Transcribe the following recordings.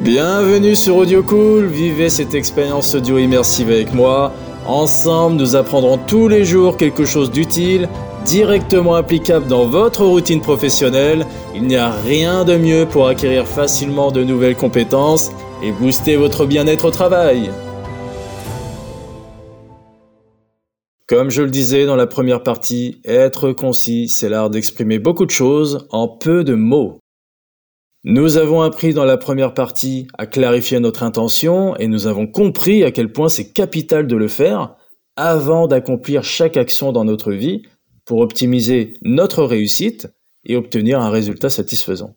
Bienvenue sur Audio Cool, vivez cette expérience audio immersive avec moi. Ensemble, nous apprendrons tous les jours quelque chose d'utile, directement applicable dans votre routine professionnelle. Il n'y a rien de mieux pour acquérir facilement de nouvelles compétences et booster votre bien-être au travail. Comme je le disais dans la première partie, être concis, c'est l'art d'exprimer beaucoup de choses en peu de mots. Nous avons appris dans la première partie à clarifier notre intention et nous avons compris à quel point c'est capital de le faire avant d'accomplir chaque action dans notre vie pour optimiser notre réussite et obtenir un résultat satisfaisant.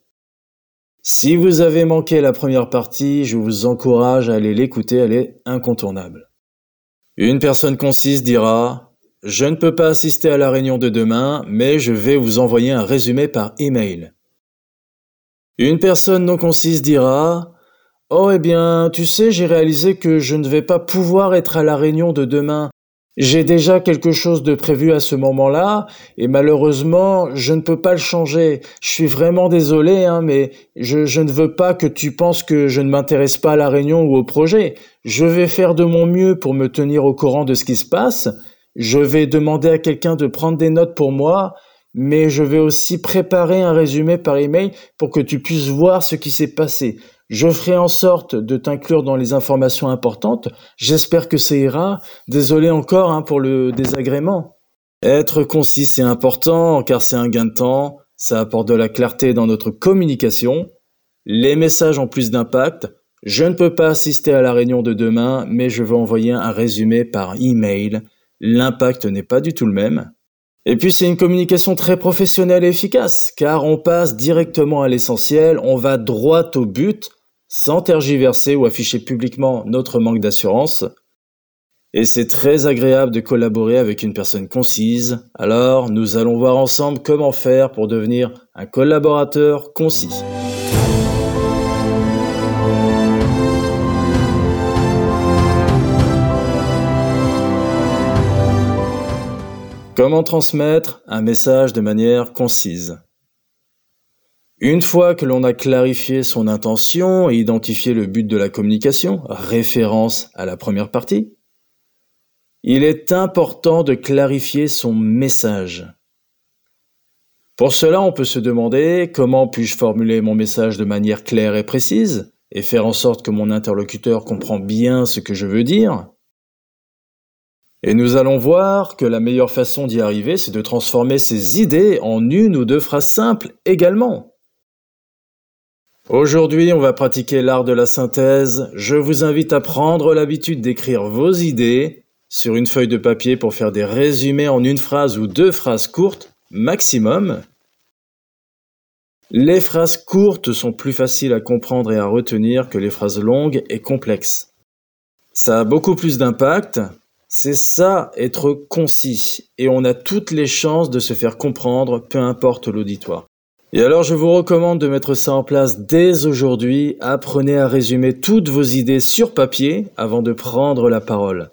Si vous avez manqué la première partie, je vous encourage à aller l'écouter, elle est incontournable. Une personne concise dira Je ne peux pas assister à la réunion de demain, mais je vais vous envoyer un résumé par email. Une personne non concise dira Oh eh bien, tu sais, j'ai réalisé que je ne vais pas pouvoir être à la réunion de demain. J'ai déjà quelque chose de prévu à ce moment-là, et malheureusement, je ne peux pas le changer. Je suis vraiment désolé, hein, mais je, je ne veux pas que tu penses que je ne m'intéresse pas à la réunion ou au projet. Je vais faire de mon mieux pour me tenir au courant de ce qui se passe. Je vais demander à quelqu'un de prendre des notes pour moi, mais je vais aussi préparer un résumé par email pour que tu puisses voir ce qui s'est passé. Je ferai en sorte de t'inclure dans les informations importantes. J'espère que ça ira. Désolé encore hein, pour le désagrément. Être concis, c'est important car c'est un gain de temps. Ça apporte de la clarté dans notre communication. Les messages ont plus d'impact. Je ne peux pas assister à la réunion de demain, mais je vais envoyer un résumé par email. L'impact n'est pas du tout le même. Et puis c'est une communication très professionnelle et efficace, car on passe directement à l'essentiel, on va droit au but, sans tergiverser ou afficher publiquement notre manque d'assurance. Et c'est très agréable de collaborer avec une personne concise. Alors, nous allons voir ensemble comment faire pour devenir un collaborateur concis. Comment transmettre un message de manière concise? Une fois que l'on a clarifié son intention et identifié le but de la communication, référence à la première partie, il est important de clarifier son message. Pour cela, on peut se demander comment puis-je formuler mon message de manière claire et précise et faire en sorte que mon interlocuteur comprend bien ce que je veux dire? Et nous allons voir que la meilleure façon d'y arriver, c'est de transformer ces idées en une ou deux phrases simples également. Aujourd'hui, on va pratiquer l'art de la synthèse. Je vous invite à prendre l'habitude d'écrire vos idées sur une feuille de papier pour faire des résumés en une phrase ou deux phrases courtes maximum. Les phrases courtes sont plus faciles à comprendre et à retenir que les phrases longues et complexes. Ça a beaucoup plus d'impact. C'est ça être concis et on a toutes les chances de se faire comprendre peu importe l'auditoire. Et alors je vous recommande de mettre ça en place dès aujourd'hui. Apprenez à résumer toutes vos idées sur papier avant de prendre la parole.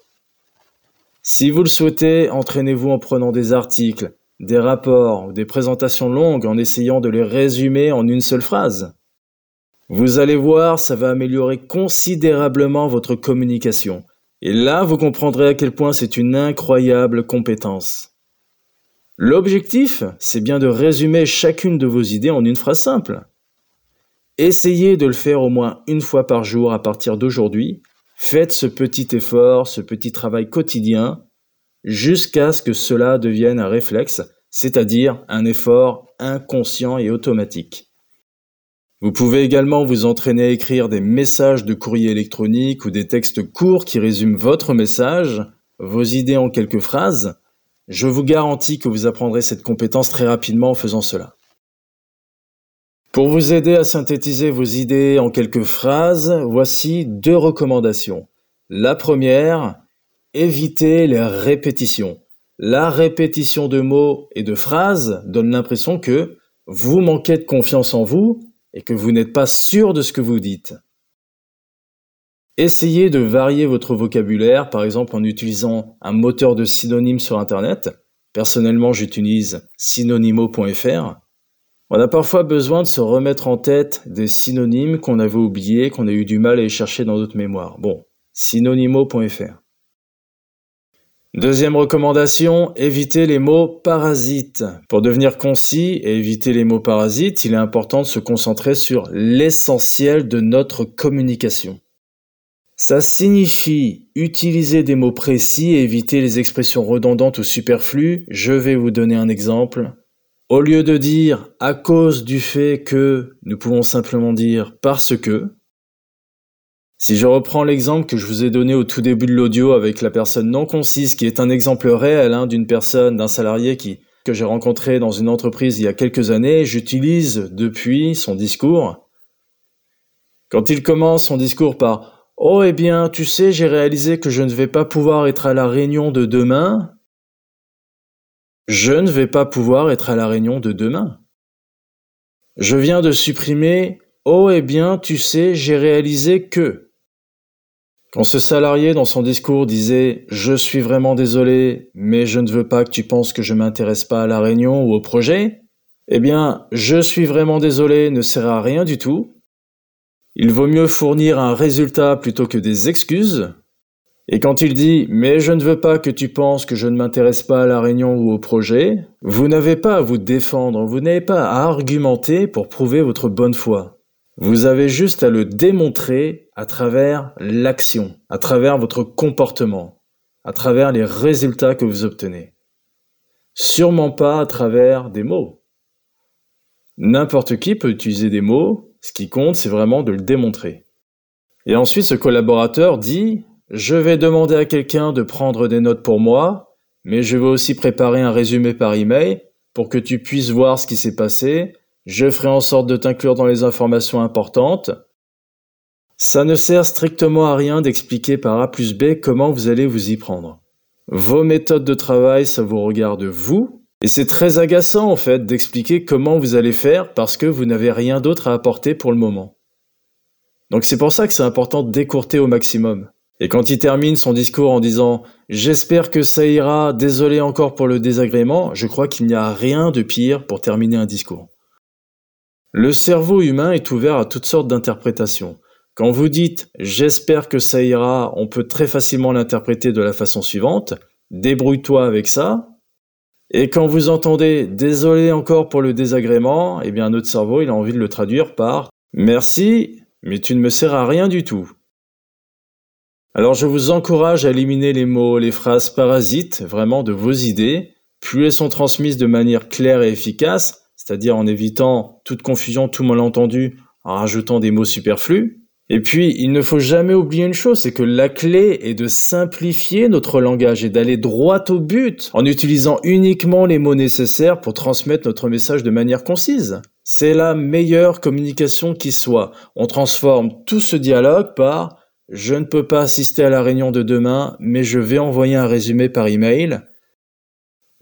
Si vous le souhaitez, entraînez-vous en prenant des articles, des rapports ou des présentations longues en essayant de les résumer en une seule phrase. Vous allez voir, ça va améliorer considérablement votre communication. Et là, vous comprendrez à quel point c'est une incroyable compétence. L'objectif, c'est bien de résumer chacune de vos idées en une phrase simple. Essayez de le faire au moins une fois par jour à partir d'aujourd'hui. Faites ce petit effort, ce petit travail quotidien, jusqu'à ce que cela devienne un réflexe, c'est-à-dire un effort inconscient et automatique. Vous pouvez également vous entraîner à écrire des messages de courrier électronique ou des textes courts qui résument votre message, vos idées en quelques phrases, je vous garantis que vous apprendrez cette compétence très rapidement en faisant cela. Pour vous aider à synthétiser vos idées en quelques phrases, voici deux recommandations. La première, évitez les répétitions. La répétition de mots et de phrases donne l'impression que vous manquez de confiance en vous et que vous n'êtes pas sûr de ce que vous dites. Essayez de varier votre vocabulaire, par exemple en utilisant un moteur de synonymes sur Internet. Personnellement, j'utilise synonymo.fr. On a parfois besoin de se remettre en tête des synonymes qu'on avait oubliés, qu'on a eu du mal à y chercher dans notre mémoire. Bon, synonymo.fr. Deuxième recommandation, éviter les mots parasites. Pour devenir concis et éviter les mots parasites, il est important de se concentrer sur l'essentiel de notre communication. Ça signifie utiliser des mots précis et éviter les expressions redondantes ou superflues. Je vais vous donner un exemple. Au lieu de dire à cause du fait que, nous pouvons simplement dire parce que. Si je reprends l'exemple que je vous ai donné au tout début de l'audio avec la personne non concise, qui est un exemple réel hein, d'une personne, d'un salarié qui, que j'ai rencontré dans une entreprise il y a quelques années, j'utilise depuis son discours. Quand il commence son discours par Oh eh bien, tu sais, j'ai réalisé que je ne vais pas pouvoir être à la réunion de demain, je ne vais pas pouvoir être à la réunion de demain. Je viens de supprimer Oh eh bien, tu sais, j'ai réalisé que. Quand ce salarié dans son discours disait Je suis vraiment désolé, mais je ne veux pas que tu penses que je m'intéresse pas à la réunion ou au projet, eh bien, je suis vraiment désolé ne sert à rien du tout. Il vaut mieux fournir un résultat plutôt que des excuses, et quand il dit Mais je ne veux pas que tu penses que je ne m'intéresse pas à la réunion ou au projet, vous n'avez pas à vous défendre, vous n'avez pas à argumenter pour prouver votre bonne foi. Vous avez juste à le démontrer à travers l'action, à travers votre comportement, à travers les résultats que vous obtenez. Sûrement pas à travers des mots. N'importe qui peut utiliser des mots, ce qui compte c'est vraiment de le démontrer. Et ensuite ce collaborateur dit je vais demander à quelqu'un de prendre des notes pour moi, mais je vais aussi préparer un résumé par email pour que tu puisses voir ce qui s'est passé. Je ferai en sorte de t'inclure dans les informations importantes. Ça ne sert strictement à rien d'expliquer par A plus B comment vous allez vous y prendre. Vos méthodes de travail, ça vous regarde vous, et c'est très agaçant en fait d'expliquer comment vous allez faire parce que vous n'avez rien d'autre à apporter pour le moment. Donc c'est pour ça que c'est important décourter au maximum. Et quand il termine son discours en disant J'espère que ça ira, désolé encore pour le désagrément, je crois qu'il n'y a rien de pire pour terminer un discours. Le cerveau humain est ouvert à toutes sortes d'interprétations. Quand vous dites J'espère que ça ira, on peut très facilement l'interpréter de la façon suivante Débrouille-toi avec ça. Et quand vous entendez Désolé encore pour le désagrément, eh bien notre cerveau a envie de le traduire par Merci, mais tu ne me sers à rien du tout. Alors je vous encourage à éliminer les mots, les phrases parasites vraiment de vos idées. Plus elles sont transmises de manière claire et efficace, c'est-à-dire en évitant toute confusion, tout malentendu, en rajoutant des mots superflus. Et puis, il ne faut jamais oublier une chose, c'est que la clé est de simplifier notre langage et d'aller droit au but en utilisant uniquement les mots nécessaires pour transmettre notre message de manière concise. C'est la meilleure communication qui soit. On transforme tout ce dialogue par je ne peux pas assister à la réunion de demain, mais je vais envoyer un résumé par email.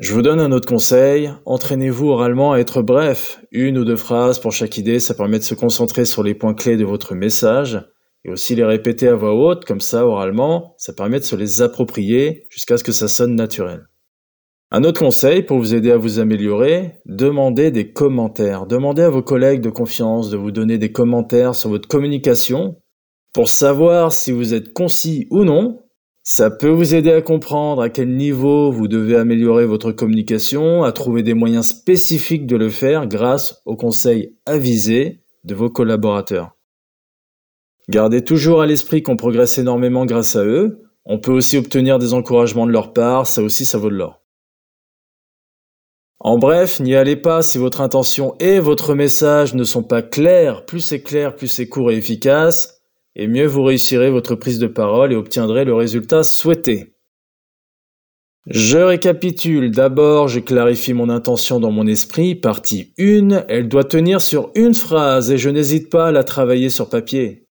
Je vous donne un autre conseil, entraînez-vous oralement à être bref, une ou deux phrases pour chaque idée, ça permet de se concentrer sur les points clés de votre message, et aussi les répéter à voix haute, comme ça, oralement, ça permet de se les approprier jusqu'à ce que ça sonne naturel. Un autre conseil pour vous aider à vous améliorer, demandez des commentaires. Demandez à vos collègues de confiance de vous donner des commentaires sur votre communication pour savoir si vous êtes concis ou non, ça peut vous aider à comprendre à quel niveau vous devez améliorer votre communication, à trouver des moyens spécifiques de le faire grâce aux conseils avisés de vos collaborateurs. Gardez toujours à l'esprit qu'on progresse énormément grâce à eux. On peut aussi obtenir des encouragements de leur part, ça aussi ça vaut de l'or. En bref, n'y allez pas si votre intention et votre message ne sont pas clairs. Plus c'est clair, plus c'est court et efficace et mieux vous réussirez votre prise de parole et obtiendrez le résultat souhaité. Je récapitule. D'abord, je clarifie mon intention dans mon esprit. Partie 1, elle doit tenir sur une phrase et je n'hésite pas à la travailler sur papier.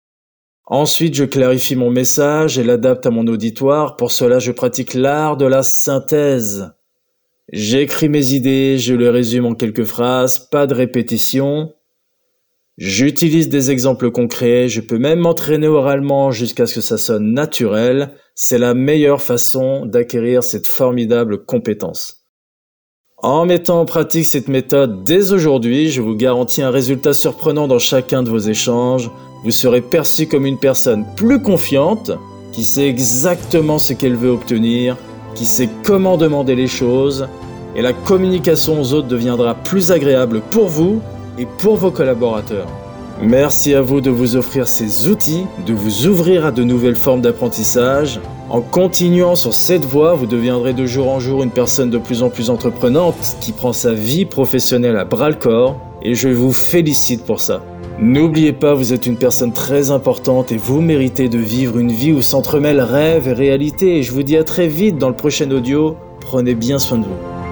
Ensuite, je clarifie mon message et l'adapte à mon auditoire. Pour cela, je pratique l'art de la synthèse. J'écris mes idées, je les résume en quelques phrases, pas de répétition. J'utilise des exemples concrets, je peux même m'entraîner oralement jusqu'à ce que ça sonne naturel. C'est la meilleure façon d'acquérir cette formidable compétence. En mettant en pratique cette méthode dès aujourd'hui, je vous garantis un résultat surprenant dans chacun de vos échanges. Vous serez perçu comme une personne plus confiante, qui sait exactement ce qu'elle veut obtenir, qui sait comment demander les choses, et la communication aux autres deviendra plus agréable pour vous et pour vos collaborateurs. Merci à vous de vous offrir ces outils, de vous ouvrir à de nouvelles formes d'apprentissage. En continuant sur cette voie, vous deviendrez de jour en jour une personne de plus en plus entreprenante qui prend sa vie professionnelle à bras le corps et je vous félicite pour ça. N'oubliez pas, vous êtes une personne très importante et vous méritez de vivre une vie où s'entremêlent rêve et réalité et je vous dis à très vite dans le prochain audio. Prenez bien soin de vous.